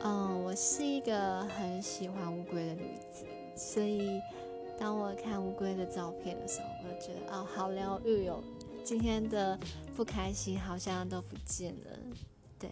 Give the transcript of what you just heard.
嗯，我是一个很喜欢乌龟的女子，所以当我看乌龟的照片的时候，我就觉得，哦，好疗愈哦，今天的不开心好像都不见了，对。